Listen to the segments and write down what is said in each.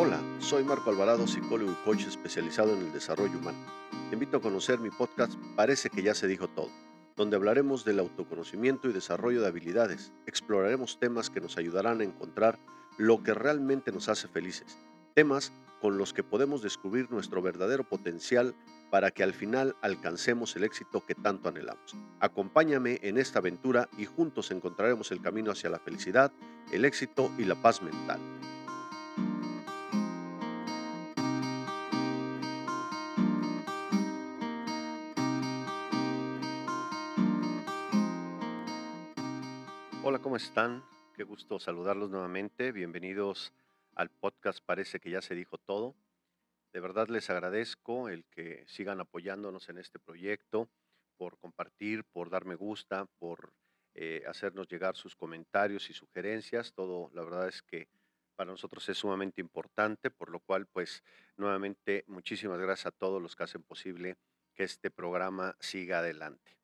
Hola, soy Marco Alvarado, psicólogo y coach especializado en el desarrollo humano. Te invito a conocer mi podcast Parece que ya se dijo todo, donde hablaremos del autoconocimiento y desarrollo de habilidades. Exploraremos temas que nos ayudarán a encontrar lo que realmente nos hace felices, temas con los que podemos descubrir nuestro verdadero potencial para que al final alcancemos el éxito que tanto anhelamos. Acompáñame en esta aventura y juntos encontraremos el camino hacia la felicidad, el éxito y la paz mental. Hola, ¿cómo están? Qué gusto saludarlos nuevamente. Bienvenidos al podcast Parece que ya se dijo todo. De verdad les agradezco el que sigan apoyándonos en este proyecto, por compartir, por dar me gusta, por eh, hacernos llegar sus comentarios y sugerencias. Todo, la verdad es que para nosotros es sumamente importante, por lo cual, pues, nuevamente, muchísimas gracias a todos los que hacen posible que este programa siga adelante.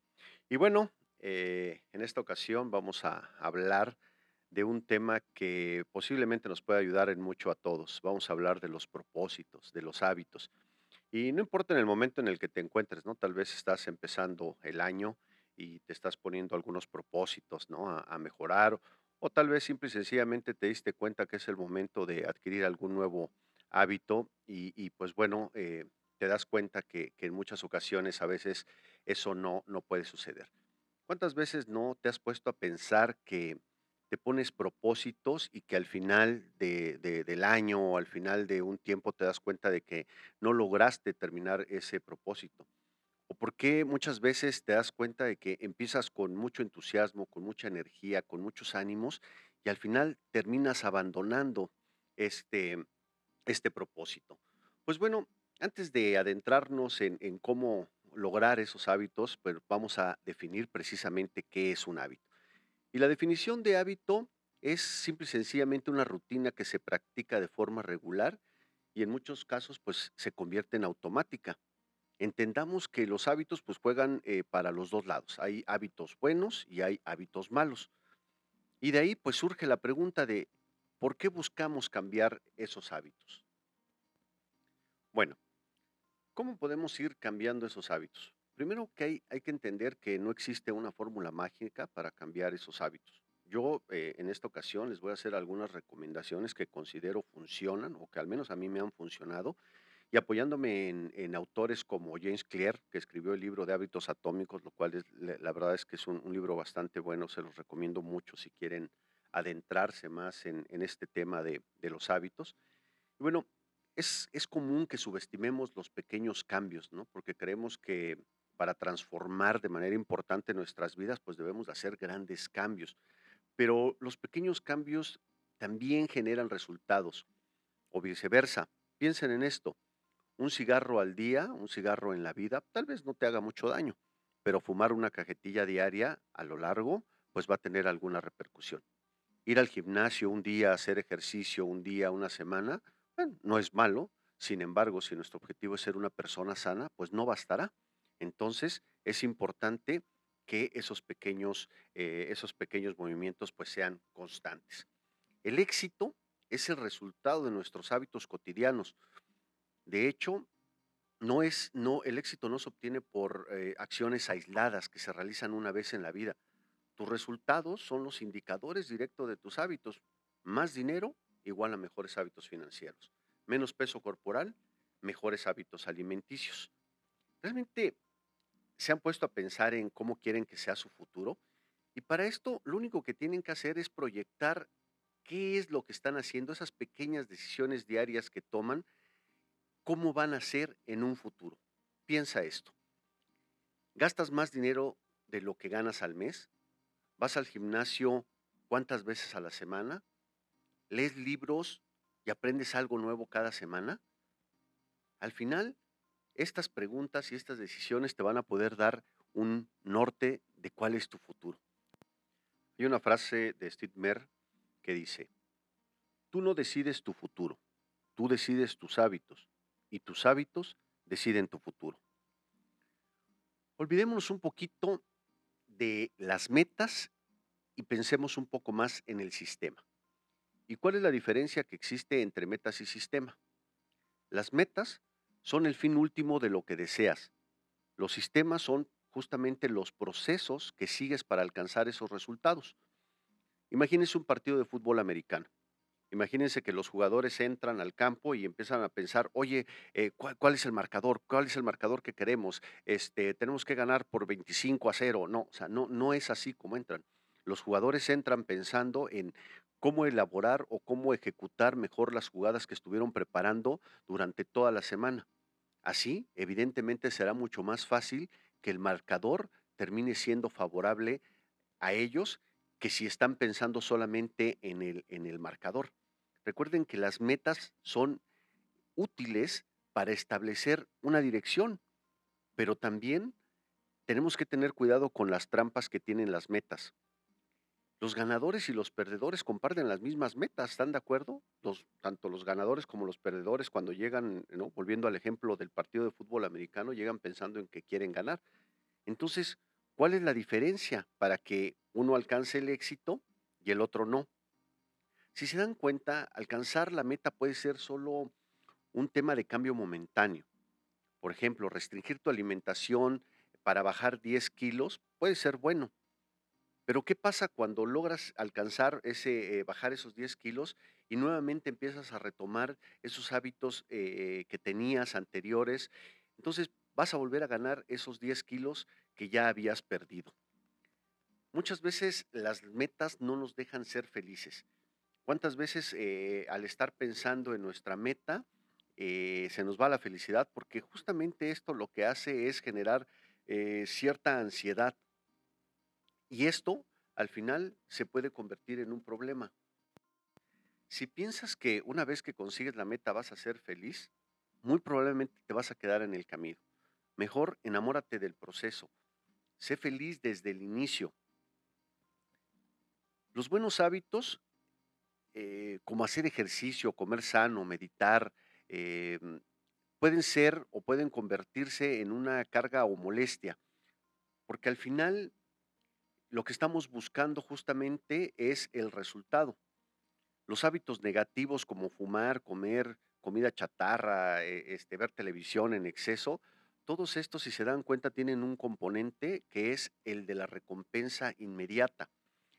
Y bueno, eh, en esta ocasión vamos a hablar de un tema que posiblemente nos puede ayudar en mucho a todos. Vamos a hablar de los propósitos, de los hábitos. Y no importa en el momento en el que te encuentres, ¿no? Tal vez estás empezando el año y te estás poniendo algunos propósitos, ¿no? A, mejorar, o tal vez simple y sencillamente te diste cuenta que es el momento de adquirir algún nuevo hábito y, pues bueno, eh, te das cuenta que, que, en muchas ocasiones a veces eso no, no puede suceder. ¿Cuántas veces no te has puesto a pensar que te pones propósitos y que al final de, del año o al final de un tiempo te das cuenta de que no lograste terminar ese propósito. O por qué muchas veces te das cuenta de que empiezas con mucho entusiasmo, con mucha energía, con muchos ánimos y al final terminas abandonando este, este propósito. Pues bueno, antes de adentrarnos en, en cómo lograr esos hábitos, pues vamos a definir precisamente qué es un hábito. Y la definición de hábito es simple y sencillamente una rutina que se practica de forma regular y en muchos casos pues se convierte en automática. Entendamos que los hábitos pues juegan eh, para los dos lados. Hay hábitos buenos y hay hábitos malos. Y de ahí pues surge la pregunta de ¿por qué buscamos cambiar esos hábitos? Bueno, ¿cómo podemos ir cambiando esos hábitos? Primero que hay, hay que entender que no existe una fórmula mágica para cambiar esos hábitos. Yo eh, en esta ocasión les voy a hacer algunas recomendaciones que considero funcionan o que al menos a mí me han funcionado y apoyándome en, autores como James Clear, que escribió el libro de hábitos atómicos, lo cual es, la verdad es que es un, libro bastante bueno, se los recomiendo mucho si quieren adentrarse más en, este tema de, de, los hábitos. Bueno, es, es común que subestimemos los pequeños cambios, ¿no? Porque creemos que para transformar de manera importante nuestras vidas, pues debemos hacer grandes cambios. Pero los pequeños cambios también generan resultados, o viceversa. Piensen en esto. Un cigarro al día, un cigarro en la vida, tal vez no te haga mucho daño, pero fumar una cajetilla diaria a lo largo, pues va a tener alguna repercusión. Ir al gimnasio un día, hacer ejercicio un día, una semana, no es malo. Sin embargo, si nuestro objetivo es ser una persona sana, pues no bastará. Entonces, es importante que esos pequeños, eh, esos pequeños movimientos pues sean constantes. El éxito es el resultado de nuestros hábitos cotidianos. De hecho, no es, no, el éxito no se obtiene por eh, acciones aisladas que se realizan una vez en la vida. Tus resultados son los indicadores directos de tus hábitos. Más dinero igual a mejores hábitos financieros. Menos peso corporal, mejores hábitos alimenticios. Realmente se han puesto a pensar en cómo quieren que sea su futuro. Y para esto lo único que tienen que hacer es proyectar qué es lo que están haciendo, esas pequeñas decisiones diarias que toman, cómo van a ser en un futuro. Piensa esto. ¿Gastas más dinero de lo que ganas al mes? ¿Vas al gimnasio cuántas veces a la semana? ¿Lees libros y aprendes algo nuevo cada semana? Al final, estas preguntas y estas decisiones te van a poder dar un norte de cuál es tu futuro. Hay una frase de Steve Mer que dice, tú no decides tu futuro, tú decides tus hábitos y tus hábitos deciden tu futuro. Olvidémonos un poquito de las metas y pensemos un poco más en el sistema. ¿Y cuál es la diferencia que existe entre metas y sistema? Las metas son el fin último de lo que deseas. Los sistemas son justamente los procesos que sigues para alcanzar esos resultados. Imagínense un partido de fútbol americano. Imagínense que los jugadores entran al campo y empiezan a pensar, oye, eh, ¿cuál, es el marcador? ¿Cuál es el marcador que queremos? Este, tenemos que ganar por 25 a 0. No, o sea, no, no es así como entran. Los jugadores entran pensando en cómo elaborar o cómo ejecutar mejor las jugadas que estuvieron preparando durante toda la semana. Así, evidentemente, será mucho más fácil que el marcador termine siendo favorable a ellos que si están pensando solamente en el, en el marcador. Recuerden que las metas son útiles para establecer una dirección, pero también tenemos que tener cuidado con las trampas que tienen las metas. Los ganadores y los perdedores comparten las mismas metas, ¿están de acuerdo? Los, tanto los ganadores como los perdedores cuando llegan, volviendo al ejemplo del partido de fútbol americano, llegan pensando en que quieren ganar. Entonces, ¿cuál es la diferencia para que uno alcance el éxito y el otro no? Si se dan cuenta, alcanzar la meta puede ser solo un tema de cambio momentáneo. Por ejemplo, restringir tu alimentación para bajar 10 kilos puede ser bueno, pero ¿qué pasa cuando logras alcanzar ese, eh, bajar esos 10 kilos y nuevamente empiezas a retomar esos hábitos eh, que tenías anteriores? Entonces vas a volver a ganar esos 10 kilos que ya habías perdido. Muchas veces las metas no nos dejan ser felices. ¿Cuántas veces eh, al estar pensando en nuestra meta se nos va la felicidad? Porque justamente esto lo que hace es generar cierta ansiedad y esto, al final, se puede convertir en un problema. Si piensas que una vez que consigues la meta vas a ser feliz, muy probablemente te vas a quedar en el camino. Mejor enamórate del proceso. Sé feliz desde el inicio. Los buenos hábitos, eh, como hacer ejercicio, comer sano, meditar, eh, pueden ser o pueden convertirse en una carga o molestia, porque al final lo que estamos buscando justamente es el resultado. Los hábitos negativos como fumar, comer comida chatarra, eh, este, ver televisión en exceso, todos estos, si se dan cuenta, tienen un componente que es el de la recompensa inmediata.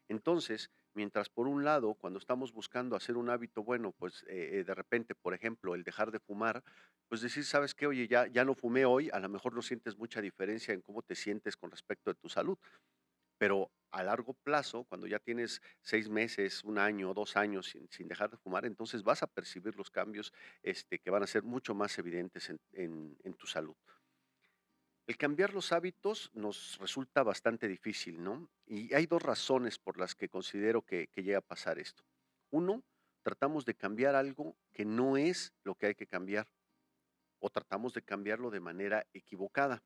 Entonces, mientras por un lado, cuando estamos buscando hacer un hábito bueno, pues eh, eh, de repente, por ejemplo, el dejar de fumar, pues decir, sabes qué, oye, ya, ya no fumé hoy, a lo mejor no sientes mucha diferencia en cómo te sientes con respecto de tu salud. Pero a largo plazo, cuando ya tienes seis meses, un año, dos años sin, dejar de fumar, entonces vas a percibir los cambios este, que van a ser mucho más evidentes en, tu salud. El cambiar los hábitos nos resulta bastante difícil, ¿no? Y hay dos razones por las que considero que, que llega a pasar esto. Uno, tratamos de cambiar algo que no es lo que hay que cambiar o tratamos de cambiarlo de manera equivocada.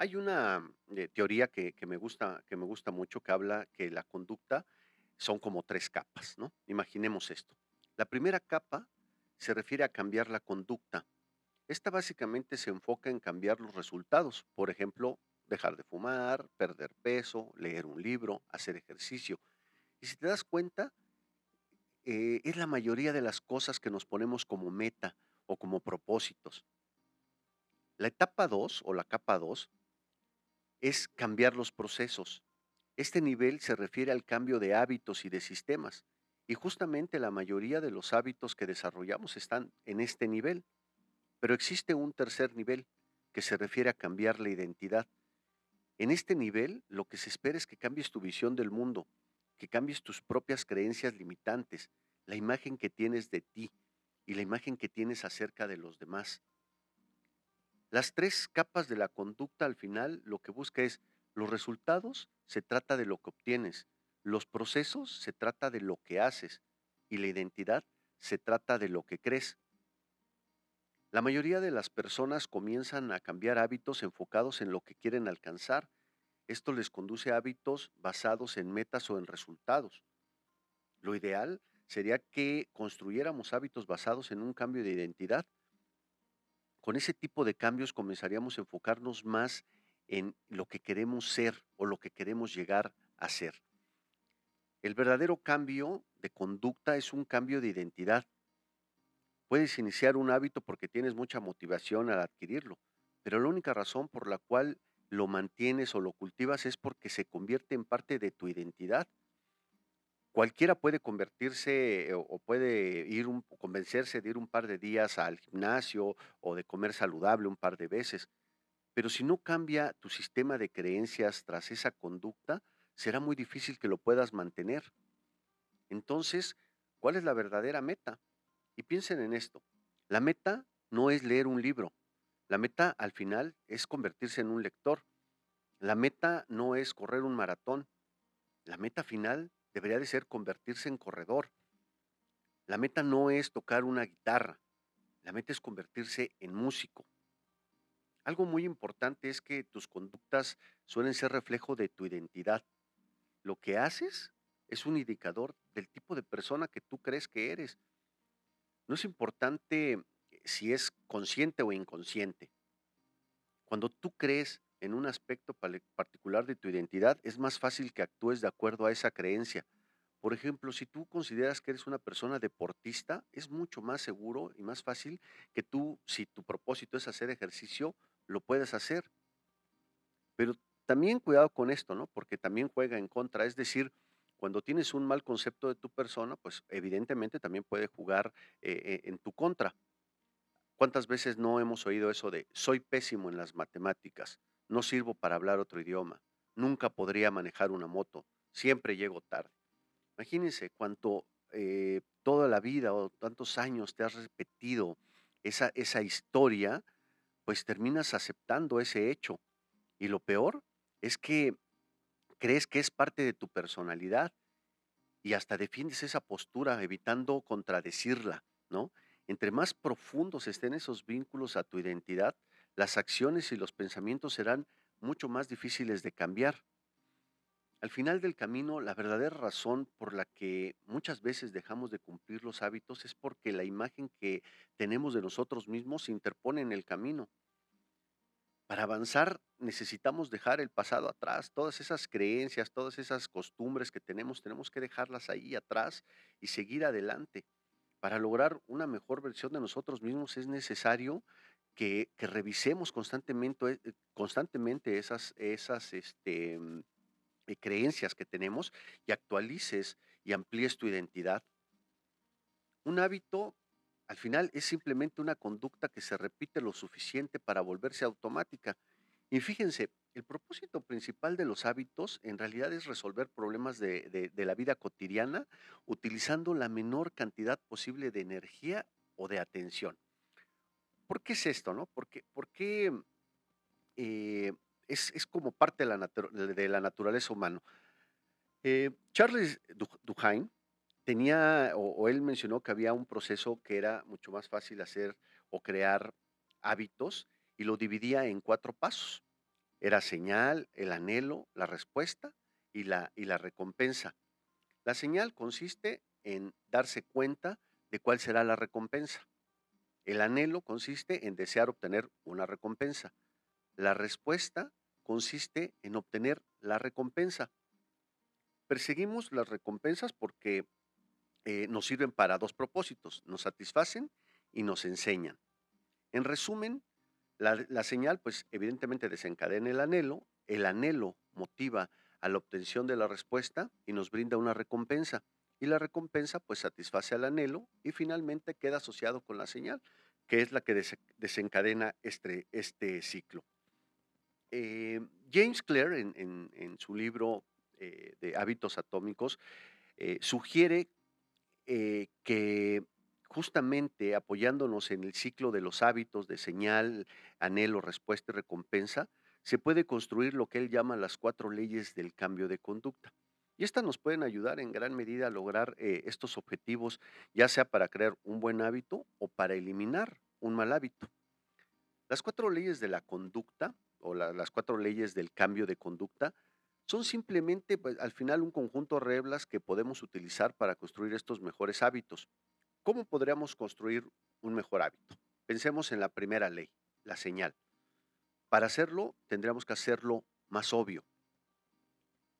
Hay una eh, teoría que, me gusta, que me gusta mucho que habla que la conducta son como tres capas, ¿no? Imaginemos esto. La primera capa se refiere a cambiar la conducta. Esta básicamente se enfoca en cambiar los resultados. Por ejemplo, dejar de fumar, perder peso, leer un libro, hacer ejercicio. Y si te das cuenta, eh, es la mayoría de las cosas que nos ponemos como meta o como propósitos. La etapa 2 o la capa 2 es cambiar los procesos. Este nivel se refiere al cambio de hábitos y de sistemas. Y justamente la mayoría de los hábitos que desarrollamos están en este nivel. Pero existe un tercer nivel que se refiere a cambiar la identidad. En este nivel lo que se espera es que cambies tu visión del mundo, que cambies tus propias creencias limitantes, la imagen que tienes de ti y la imagen que tienes acerca de los demás. Las tres capas de la conducta al final lo que busca es los resultados, se trata de lo que obtienes, los procesos, se trata de lo que haces y la identidad, se trata de lo que crees. La mayoría de las personas comienzan a cambiar hábitos enfocados en lo que quieren alcanzar. Esto les conduce a hábitos basados en metas o en resultados. Lo ideal sería que construyéramos hábitos basados en un cambio de identidad con ese tipo de cambios comenzaríamos a enfocarnos más en lo que queremos ser o lo que queremos llegar a ser. El verdadero cambio de conducta es un cambio de identidad. Puedes iniciar un hábito porque tienes mucha motivación al adquirirlo, pero la única razón por la cual lo mantienes o lo cultivas es porque se convierte en parte de tu identidad. Cualquiera puede convertirse eh, o puede ir convencerse de ir un par de días al gimnasio o de comer saludable un par de veces, pero si no cambia tu sistema de creencias tras esa conducta, será muy difícil que lo puedas mantener. Entonces, ¿cuál es la verdadera meta? Y piensen en esto. La meta no es leer un libro. La meta al final es convertirse en un lector. La meta no es correr un maratón. La meta final debería de ser convertirse en corredor. La meta no es tocar una guitarra. La meta es convertirse en músico. Algo muy importante es que tus conductas suelen ser reflejo de tu identidad. Lo que haces es un indicador del tipo de persona que tú crees que eres. No es importante si es consciente o inconsciente. Cuando tú crees en un aspecto particular de tu identidad, es más fácil que actúes de acuerdo a esa creencia. Por ejemplo, si tú consideras que eres una persona deportista, es mucho más seguro y más fácil que tú, si tu propósito es hacer ejercicio, lo puedes hacer. Pero también cuidado con esto, ¿no? Porque también juega en contra. Es decir, cuando tienes un mal concepto de tu persona, pues evidentemente también puede jugar eh, en tu contra. ¿Cuántas veces no hemos oído eso de soy pésimo en las matemáticas, no sirvo para hablar otro idioma, nunca podría manejar una moto, siempre llego tarde? Imagínense cuánto eh, toda la vida o tantos años te has repetido esa, esa historia pues terminas aceptando ese hecho. Y lo peor es que crees que es parte de tu personalidad y hasta defiendes esa postura evitando contradecirla, ¿no? Entre más profundos estén esos vínculos a tu identidad, las acciones y los pensamientos serán mucho más difíciles de cambiar. Al final del camino, la verdadera razón por la que muchas veces dejamos de cumplir los hábitos es porque la imagen que tenemos de nosotros mismos se interpone en el camino. Para avanzar necesitamos dejar el pasado atrás, todas esas creencias, todas esas costumbres que tenemos, tenemos que dejarlas ahí atrás y seguir adelante. Para lograr una mejor versión de nosotros mismos es necesario que, revisemos constantemente, eh, constantemente esas, esas este, eh, creencias que tenemos y actualices y amplíes tu identidad. Un hábito, al final, es simplemente una conducta que se repite lo suficiente para volverse automática. Y fíjense, el propósito principal de los hábitos en realidad es resolver problemas de, de la vida cotidiana utilizando la menor cantidad posible de energía o de atención. ¿Por qué es esto, no? Porque, porque eh, es, como parte de la, de la naturaleza humana. Eh, Charles Duhigg tenía, o, él mencionó que había un proceso que era mucho más fácil hacer o crear hábitos y lo dividía en cuatro pasos. Era señal, el anhelo, la respuesta y la, y la recompensa. La señal consiste en darse cuenta de cuál será la recompensa. El anhelo consiste en desear obtener una recompensa. La respuesta consiste en obtener la recompensa. Perseguimos las recompensas porque eh, nos sirven para dos propósitos, nos satisfacen y nos enseñan. En resumen, la, la señal pues evidentemente desencadena el anhelo, el anhelo motiva a la obtención de la respuesta y nos brinda una recompensa. Y la recompensa pues satisface al anhelo y finalmente queda asociado con la señal, que es la que desencadena este, este ciclo. Eh, James Clear, en, su libro eh, de hábitos atómicos, eh, sugiere que justamente apoyándonos en el ciclo de los hábitos de señal, anhelo, respuesta y recompensa, se puede construir lo que él llama las cuatro leyes del cambio de conducta. Y estas nos pueden ayudar en gran medida a lograr estos objetivos, ya sea para crear un buen hábito o para eliminar un mal hábito. Las cuatro leyes de la conducta o las cuatro leyes del cambio de conducta son simplemente pues, al final un conjunto de reglas que podemos utilizar para construir estos mejores hábitos. ¿Cómo podríamos construir un mejor hábito? Pensemos en la primera ley, la señal. Para hacerlo, tendríamos que hacerlo más obvio.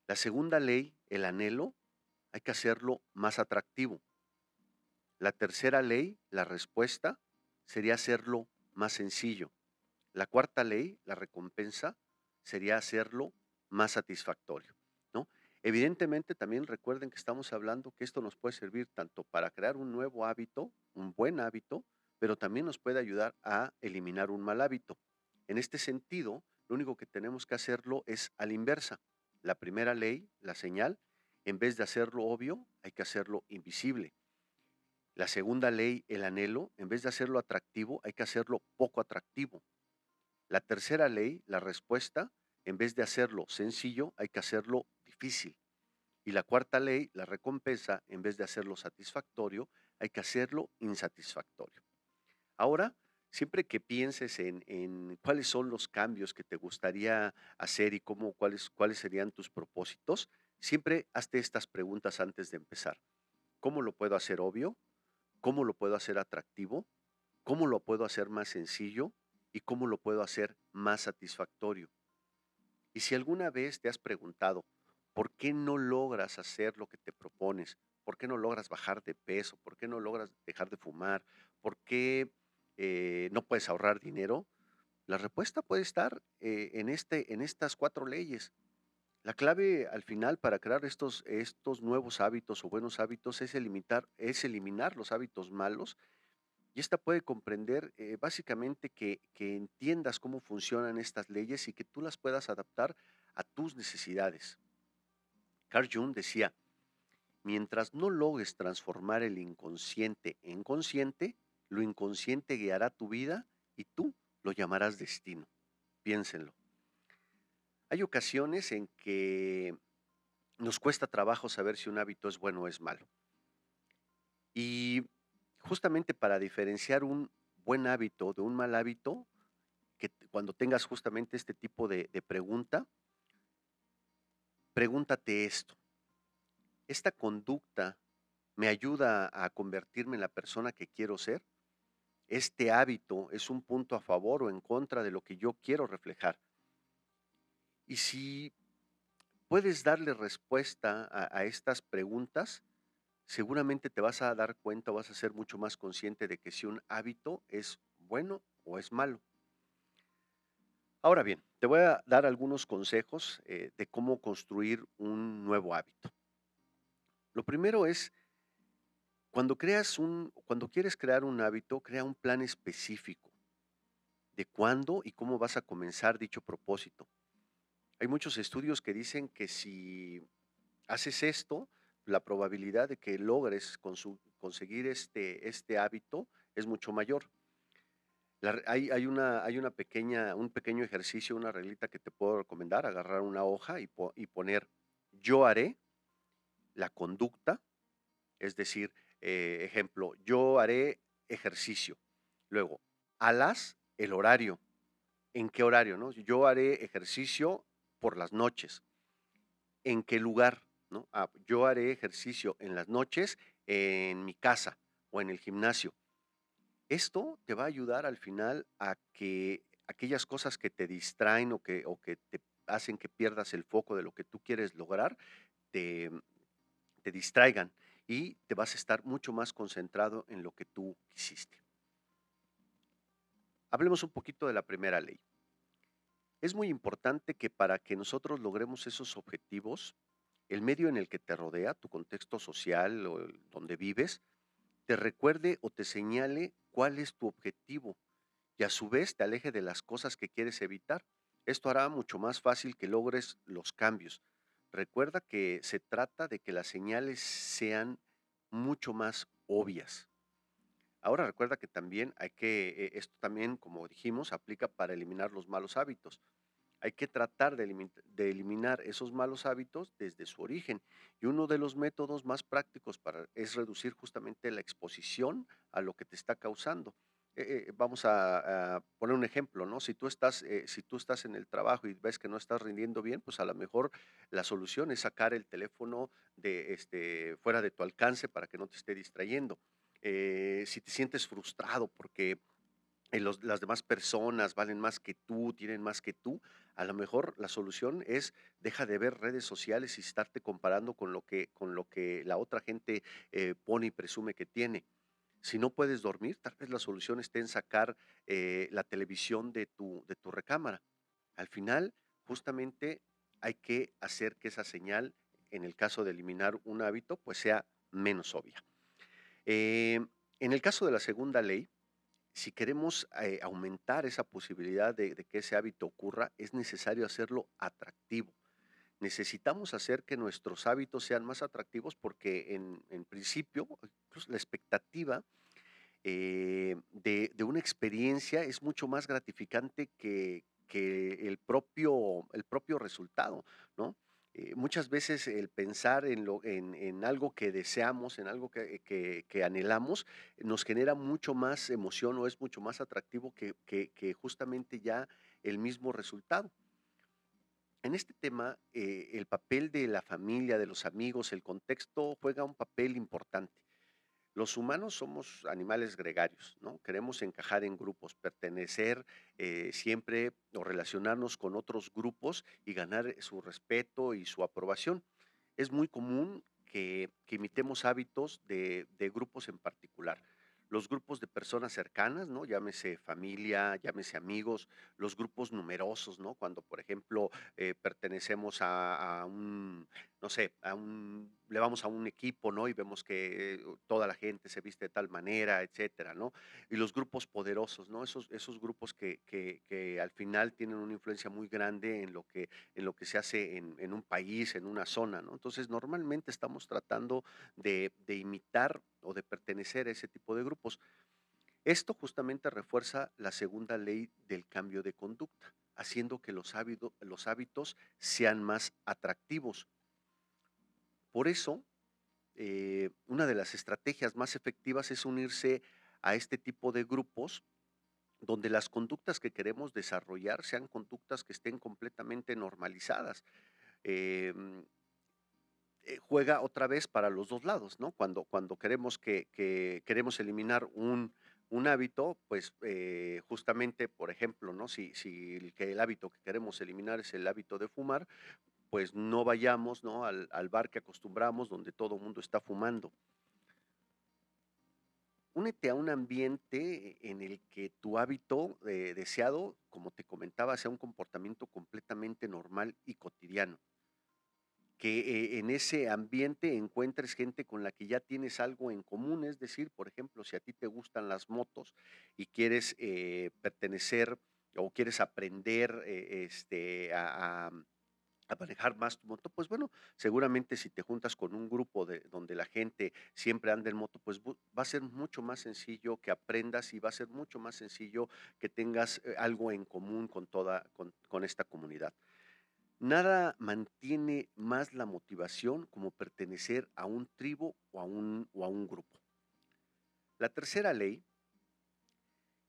La segunda ley, el anhelo, hay que hacerlo más atractivo. La tercera ley, la respuesta, sería hacerlo más sencillo. La cuarta ley, la recompensa, sería hacerlo más satisfactorio. ¿no? Evidentemente también recuerden que estamos hablando que esto nos puede servir tanto para crear un nuevo hábito, un buen hábito, pero también nos puede ayudar a eliminar un mal hábito. En este sentido, lo único que tenemos que hacerlo es a la inversa. La primera ley, la señal, en vez de hacerlo obvio, hay que hacerlo invisible. La segunda ley, el anhelo, en vez de hacerlo atractivo, hay que hacerlo poco atractivo. La tercera ley, la respuesta, en vez de hacerlo sencillo, hay que hacerlo difícil. Y la cuarta ley, la recompensa, en vez de hacerlo satisfactorio, hay que hacerlo insatisfactorio. Ahora, siempre que pienses en, cuáles son los cambios que te gustaría hacer y cómo, cuáles, cuáles serían tus propósitos, siempre hazte estas preguntas antes de empezar. ¿Cómo lo puedo hacer obvio? cómo lo puedo hacer atractivo, cómo lo puedo hacer más sencillo y cómo lo puedo hacer más satisfactorio. Y si alguna vez te has preguntado, ¿por qué no logras hacer lo que te propones? ¿Por qué no logras bajar de peso? ¿Por qué no logras dejar de fumar? ¿Por qué eh, no puedes ahorrar dinero? La respuesta puede estar eh, en, este, en estas cuatro leyes. La clave al final para crear estos, estos nuevos hábitos o buenos hábitos es eliminar, es eliminar los hábitos malos y esta puede comprender eh, básicamente que, que entiendas cómo funcionan estas leyes y que tú las puedas adaptar a tus necesidades. Carl Jung decía, mientras no logres transformar el inconsciente en consciente, lo inconsciente guiará tu vida y tú lo llamarás destino. Piénsenlo. Hay ocasiones en que nos cuesta trabajo saber si un hábito es bueno o es malo. Y justamente para diferenciar un buen hábito de un mal hábito, que cuando tengas justamente este tipo de, de pregunta, pregúntate esto. ¿Esta conducta me ayuda a convertirme en la persona que quiero ser? ¿Este hábito es un punto a favor o en contra de lo que yo quiero reflejar? Y si puedes darle respuesta a, estas preguntas, seguramente te vas a dar cuenta vas a ser mucho más consciente de que si un hábito es bueno o es malo. Ahora bien, te voy a dar algunos consejos eh, de cómo construir un nuevo hábito. Lo primero es, cuando creas un, cuando quieres crear un hábito, crea un plan específico de cuándo y cómo vas a comenzar dicho propósito. Hay muchos estudios que dicen que si haces esto, la probabilidad de que logres conseguir este, este hábito es mucho mayor. hay, hay, una, hay una pequeña, un pequeño ejercicio, una reglita que te puedo recomendar, agarrar una hoja y, y poner yo haré la conducta, es decir, eh, ejemplo, yo haré ejercicio. Luego, alas el horario. ¿En qué horario? No? Yo haré ejercicio por las noches. ¿En qué lugar? ¿No? Ah, yo haré ejercicio en las noches en mi casa o en el gimnasio. Esto te va a ayudar al final a que aquellas cosas que te distraen o que, o que te hacen que pierdas el foco de lo que tú quieres lograr, te, te distraigan y te vas a estar mucho más concentrado en lo que tú quisiste. Hablemos un poquito de la primera ley. Es muy importante que para que nosotros logremos esos objetivos, el medio en el que te rodea, tu contexto social o donde vives, te recuerde o te señale cuál es tu objetivo y a su vez te aleje de las cosas que quieres evitar. Esto hará mucho más fácil que logres los cambios. Recuerda que se trata de que las señales sean mucho más obvias. Ahora recuerda que también hay que, eh, esto también, como dijimos, aplica para eliminar los malos hábitos. Hay que tratar de, eliminar esos malos hábitos desde su origen. Y uno de los métodos más prácticos para, es reducir justamente la exposición a lo que te está causando. Eh, eh, vamos a, poner un ejemplo, ¿no? Si tú, estás, si tú estás en el trabajo y ves que no estás rindiendo bien, pues a lo mejor la solución es sacar el teléfono de, este, fuera de tu alcance para que no te esté distrayendo. Eh, si te sientes frustrado porque eh, las demás personas valen más que tú, tienen más que tú, a lo mejor la solución es deja de ver redes sociales y estarte comparando con lo que, con lo que la otra gente eh, pone y presume que tiene. Si no puedes dormir, tal vez la solución esté en sacar eh, la televisión de tu, de tu recámara. Al final, justamente hay que hacer que esa señal, en el caso de eliminar un hábito, pues sea menos obvia. en el caso de la segunda ley, si queremos eh, aumentar esa posibilidad de, que ese hábito ocurra, es necesario hacerlo atractivo. Necesitamos hacer que nuestros hábitos sean más atractivos porque en, principio la expectativa eh, de, una experiencia es mucho más gratificante que, el, propio, el propio resultado, ¿no? Eh, muchas veces el pensar en, lo, en, algo que deseamos, en algo que, anhelamos, nos genera mucho más emoción o es mucho más atractivo que, justamente ya el mismo resultado. En este tema, eh, el papel de la familia, de los amigos, el contexto juega un papel importante. Los humanos somos animales gregarios, ¿no? Queremos encajar en grupos, pertenecer eh, siempre o relacionarnos con otros grupos y ganar su respeto y su aprobación. Es muy común que, imitemos hábitos de grupos en particular los grupos de personas cercanas, ¿no? Llámese familia, llámese amigos, los grupos numerosos, ¿no? Cuando, por ejemplo, eh, pertenecemos a, un, no sé, a un, le vamos a un equipo, ¿no? Y vemos que toda la gente se viste de tal manera, etcétera, ¿no? Y los grupos poderosos, ¿no? Esos, esos grupos que, que, al final tienen una influencia muy grande en lo que, en lo que se hace en, en un país, en una zona, ¿no? Entonces, normalmente estamos tratando de, de imitar o de pertenecer a ese tipo de grupos. Esto justamente refuerza la segunda ley del cambio de conducta, haciendo que los, los hábitos sean más atractivos. Por eso, eh, una de las estrategias más efectivas es unirse a este tipo de grupos donde las conductas que queremos desarrollar sean conductas que estén completamente normalizadas. Em, eh, juega otra vez para los dos lados, ¿no? Cuando, cuando queremos que, queremos eliminar un, hábito, pues eh, justamente, por ejemplo, ¿no? Si, el hábito que queremos eliminar es el hábito de fumar, pues no vayamos ¿no? Al, bar que acostumbramos donde todo el mundo está fumando. Únete a un ambiente en el que tu hábito eh, deseado, como te comentaba, sea un comportamiento completamente normal y cotidiano que eh, en ese ambiente encuentres gente con la que ya tienes algo en común, es decir, por ejemplo, si a ti te gustan las motos y quieres eh, pertenecer o quieres aprender este, a, manejar más tu moto, pues bueno, seguramente si te juntas con un grupo de, donde la gente siempre anda en moto, pues va a ser mucho más sencillo que aprendas y va a ser mucho más sencillo que tengas algo en común con toda, con esta comunidad. Nada mantiene más la motivación como pertenecer a un tribu o a un, o a un grupo. La tercera ley,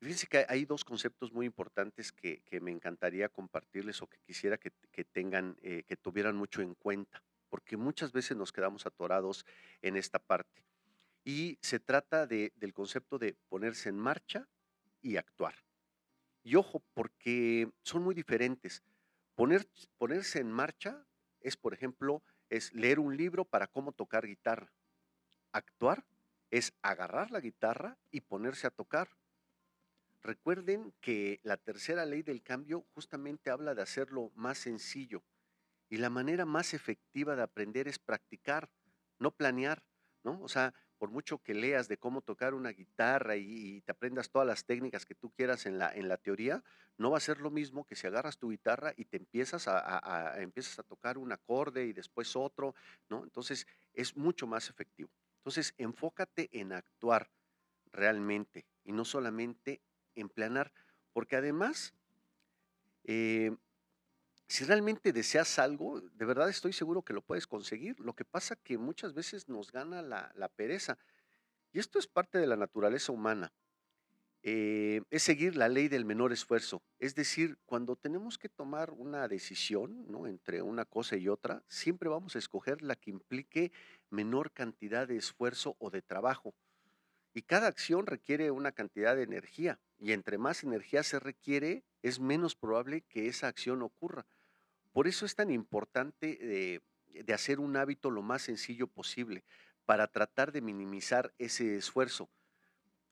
fíjense que hay dos conceptos muy importantes que, me encantaría compartirles o que quisiera que, tengan, eh, que tuvieran mucho en cuenta, porque muchas veces nos quedamos atorados en esta parte. Y se trata de, del concepto de ponerse en marcha y actuar. Y ojo, porque son muy diferentes ponerse en marcha es, por ejemplo, es leer un libro para cómo tocar guitarra. Actuar es agarrar la guitarra y ponerse a tocar. Recuerden que la tercera ley del cambio justamente habla de hacerlo más sencillo y la manera más efectiva de aprender es practicar, no planear, ¿no? O sea, por mucho que leas de cómo tocar una guitarra y, te aprendas todas las técnicas que tú quieras en la, en la teoría, no va a ser lo mismo que si agarras tu guitarra y te empiezas a, empiezas a tocar un acorde y después otro, ¿no? Entonces es mucho más efectivo. Entonces enfócate en actuar realmente y no solamente en planear, porque además eh, si realmente deseas algo, de verdad estoy seguro que lo puedes conseguir. Lo que pasa que muchas veces nos gana la, pereza. Y esto es parte de la naturaleza humana. Eh, es seguir la ley del menor esfuerzo. Es decir, cuando tenemos que tomar una decisión ¿no? entre una cosa y otra, siempre vamos a escoger la que implique menor cantidad de esfuerzo o de trabajo. Y cada acción requiere una cantidad de energía. Y entre más energía se requiere, es menos probable que esa acción ocurra. Por eso es tan importante de, de hacer un hábito lo más sencillo posible, para tratar de minimizar ese esfuerzo.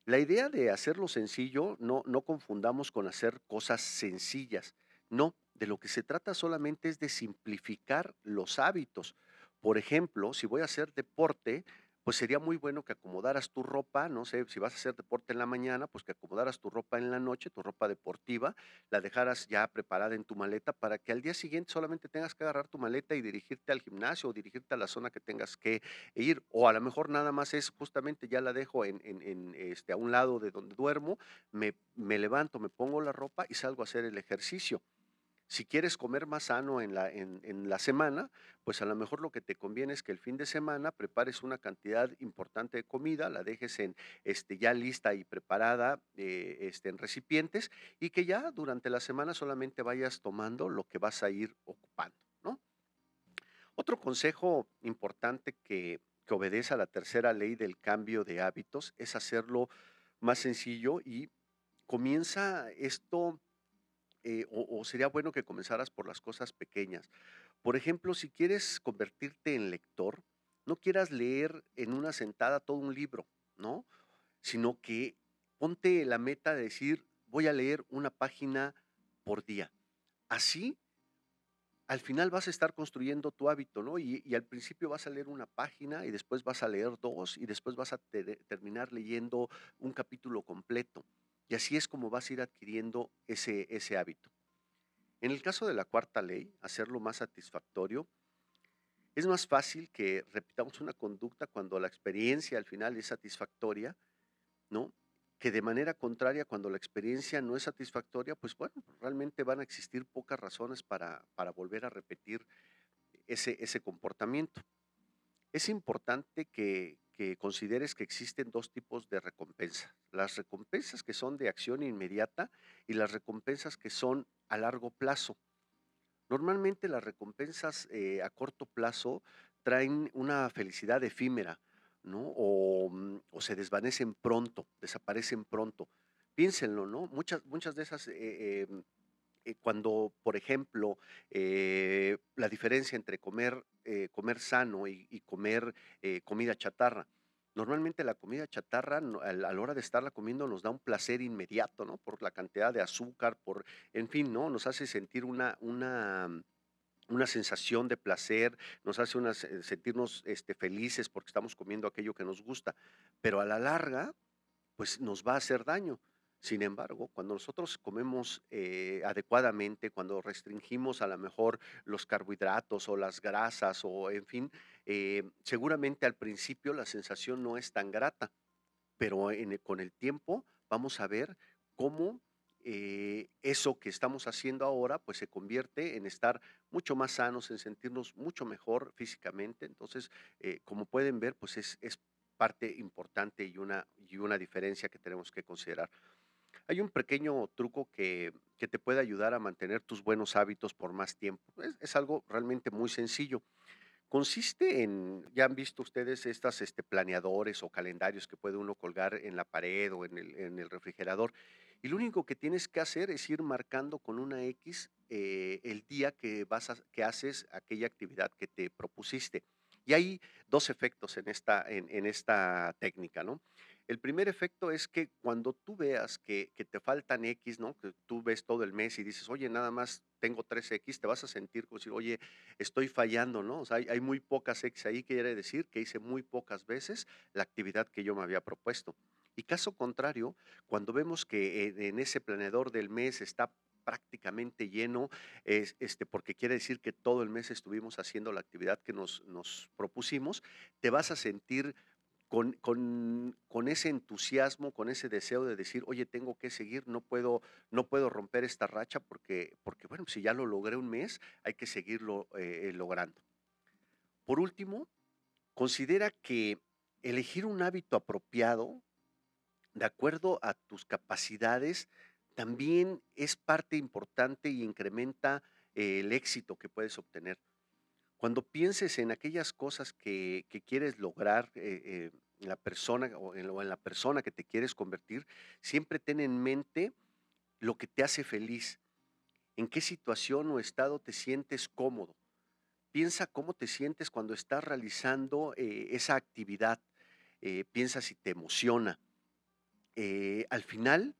La idea de hacerlo sencillo, no, no confundamos con hacer cosas sencillas. No, de lo que se trata solamente es de simplificar los hábitos. Por ejemplo, si voy a hacer deporte, pues sería muy bueno que acomodaras tu ropa, no sé, si vas a hacer deporte en la mañana, pues que acomodaras tu ropa en la noche, tu ropa deportiva, la dejaras ya preparada en tu maleta para que al día siguiente solamente tengas que agarrar tu maleta y dirigirte al gimnasio o dirigirte a la zona que tengas que ir, o a lo mejor nada más es justamente ya la dejo en, este, a un lado de donde duermo, me, me levanto, me pongo la ropa y salgo a hacer el ejercicio. Si quieres comer más sano en la, en, la semana, pues a lo mejor lo que te conviene es que el fin de semana prepares una cantidad importante de comida, la dejes en, este, ya lista y preparada eh, este, en recipientes y que ya durante la semana solamente vayas tomando lo que vas a ir ocupando. ¿no? Otro consejo importante que, que obedece a la tercera ley del cambio de hábitos es hacerlo más sencillo y comienza esto eh, o, sería bueno que comenzaras por las cosas pequeñas. Por ejemplo, si quieres convertirte en lector, no quieras leer en una sentada todo un libro, ¿no? Sino que ponte la meta de decir, voy a leer una página por día. Así, al final vas a estar construyendo tu hábito, ¿no? Y, al principio vas a leer una página y después vas a leer dos y después vas a terminar leyendo un capítulo completo. Y así es como vas a ir adquiriendo ese, ese hábito. En el caso de la cuarta ley, hacerlo más satisfactorio, es más fácil que repitamos una conducta cuando la experiencia al final es satisfactoria, ¿no? Que de manera contraria, cuando la experiencia no es satisfactoria, pues bueno, realmente van a existir pocas razones para, para volver a repetir ese, ese comportamiento. Es importante que, que consideres que existen dos tipos de recompensa. Las recompensas que son de acción inmediata y las recompensas que son a largo plazo. Normalmente las recompensas eh, a corto plazo traen una felicidad efímera, ¿no? O, mm, se desvanecen pronto, desaparecen pronto. Piénsenlo, ¿no? Muchas, muchas de esas eh, em, eh, cuando, por ejemplo, eh, la diferencia entre comer, eh, comer sano y, comer comida chatarra. Normalmente la comida chatarra a la hora de estarla comiendo nos da un placer inmediato, ¿no? Por la cantidad de azúcar, por, en fin, ¿no? Nos hace sentir una, una, una sensación de placer, nos hace sentirnos este, felices porque estamos comiendo aquello que nos gusta, pero a la larga, pues nos va a hacer daño. Sin embargo, cuando nosotros comemos eh, adecuadamente, cuando restringimos a lo mejor los carbohidratos o las grasas o en fin, eh, seguramente al principio la sensación no es tan grata, pero con el tiempo vamos a ver cómo eh, eso que estamos haciendo ahora pues se convierte en estar mucho más sanos, en sentirnos mucho mejor físicamente. Entonces, como pueden ver, pues es, es parte importante y una, y una diferencia que tenemos que considerar. Hay un pequeño truco que, te puede ayudar a mantener tus buenos hábitos por más tiempo. Es, algo realmente muy sencillo. Consiste en, ya han visto ustedes estas este, planeadores o calendarios que puede uno colgar en la pared o en el, refrigerador. Y lo único que tienes que hacer es ir marcando con una X eh, el día que, vas que haces aquella actividad que te propusiste. Y hay dos efectos en esta, en esta técnica, ¿no? El primer efecto es que cuando tú veas que, te faltan X, ¿no? Que tú ves todo el mes y dices, oye, nada más tengo 3 X, te vas a sentir como si, oye, estoy fallando, ¿no? O sea, hay, muy pocas X ahí, quiere decir que hice muy pocas veces la actividad que yo me había propuesto. Y caso contrario, cuando vemos que en ese planeador del mes está prácticamente lleno, es, este, porque quiere decir que todo el mes estuvimos haciendo la actividad que nos propusimos, te vas a sentir con, con, ese entusiasmo, con ese deseo de decir, oye, tengo que seguir, no puedo, no puedo romper esta racha porque, porque, bueno, si ya lo logré un mes, hay que seguirlo eh, logrando. Por último, considera que elegir un hábito apropiado, de acuerdo a tus capacidades, también es parte importante y incrementa el éxito que puedes obtener. Cuando pienses en aquellas cosas que, quieres lograr, eh, eh, la persona o en, la persona que te quieres convertir, siempre ten en mente lo que te hace feliz, en qué situación o estado te sientes cómodo. Piensa cómo te sientes cuando estás realizando eh, esa actividad. Piensa si te emociona. Al final,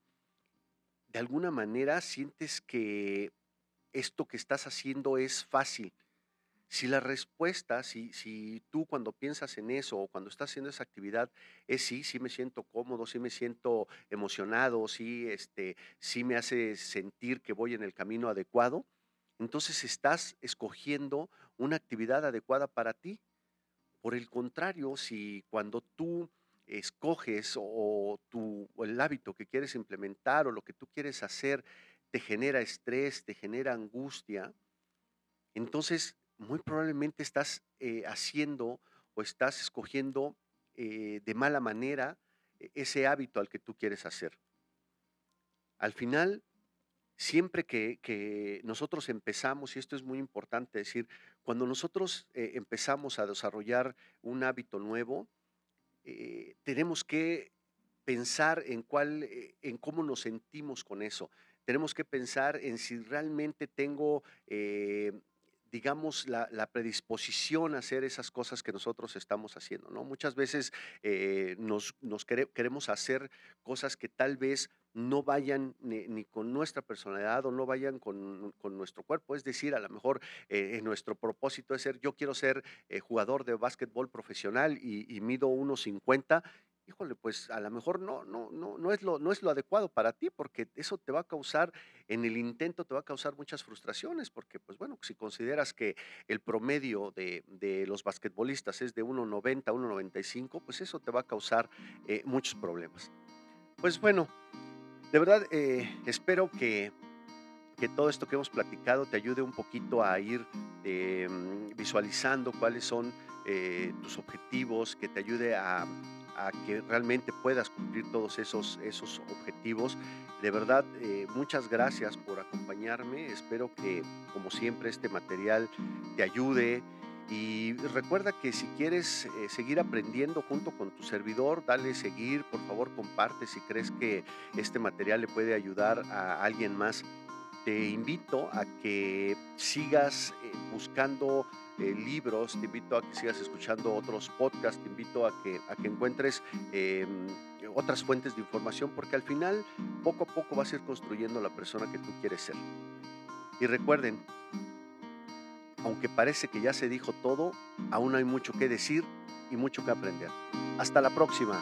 de alguna manera, sientes que esto que estás haciendo es fácil si la respuesta, si, si tú cuando piensas en eso o cuando estás haciendo esa actividad es sí, sí me siento cómodo, sí me siento emocionado, sí, este, sí me hace sentir que voy en el camino adecuado, entonces estás escogiendo una actividad adecuada para ti. Por el contrario, si cuando tú escoges o, o el hábito que quieres implementar o lo que tú quieres hacer te genera estrés, te genera angustia, entonces muy probablemente estás eh, haciendo o estás escogiendo eh, de mala manera e, ese hábito al que tú quieres hacer. Al final, siempre que, nosotros empezamos, y esto es muy importante decir, cuando nosotros eh, empezamos a desarrollar un hábito nuevo, tenemos que pensar en cuál, en cómo nos sentimos con eso. Tenemos que pensar en si realmente tengo digamos, la, predisposición a hacer esas cosas que nosotros estamos haciendo, ¿no? Muchas veces eh, nos, queremos hacer cosas que tal vez no vayan ni, con nuestra personalidad o no vayan con, nuestro cuerpo. Es decir, a lo mejor eh, nuestro propósito es ser, yo quiero ser eh, jugador de básquetbol profesional y, y mido 1,50 híjole, pues a lo mejor no, no, no, no, es lo, no es lo adecuado para ti, porque eso te va a causar, en el intento te va a causar muchas frustraciones, porque pues bueno, si consideras que el promedio de, los basquetbolistas es de 1,90, 1,95, pues eso te va a causar eh, muchos problemas. Pues bueno, de verdad eh, espero que, que todo esto que hemos platicado te ayude un poquito a ir em, visualizando cuáles son eh, tus objetivos, que te ayude a a que realmente puedas cumplir todos esos, esos objetivos. De verdad, eh, muchas gracias por acompañarme. Espero que, como siempre, este material te ayude. Y recuerda que si quieres eh, seguir aprendiendo junto con tu servidor, dale seguir, por favor comparte si crees que este material le puede ayudar a alguien más. Te invito a que sigas eh, buscando libros, te invito a que sigas escuchando otros podcasts, te invito a que, a que encuentres em, otras fuentes de información, porque al final, poco a poco vas a ir construyendo la persona que tú quieres ser. Y recuerden, aunque parece que ya se dijo todo, aún hay mucho que decir y mucho que aprender. Hasta la próxima.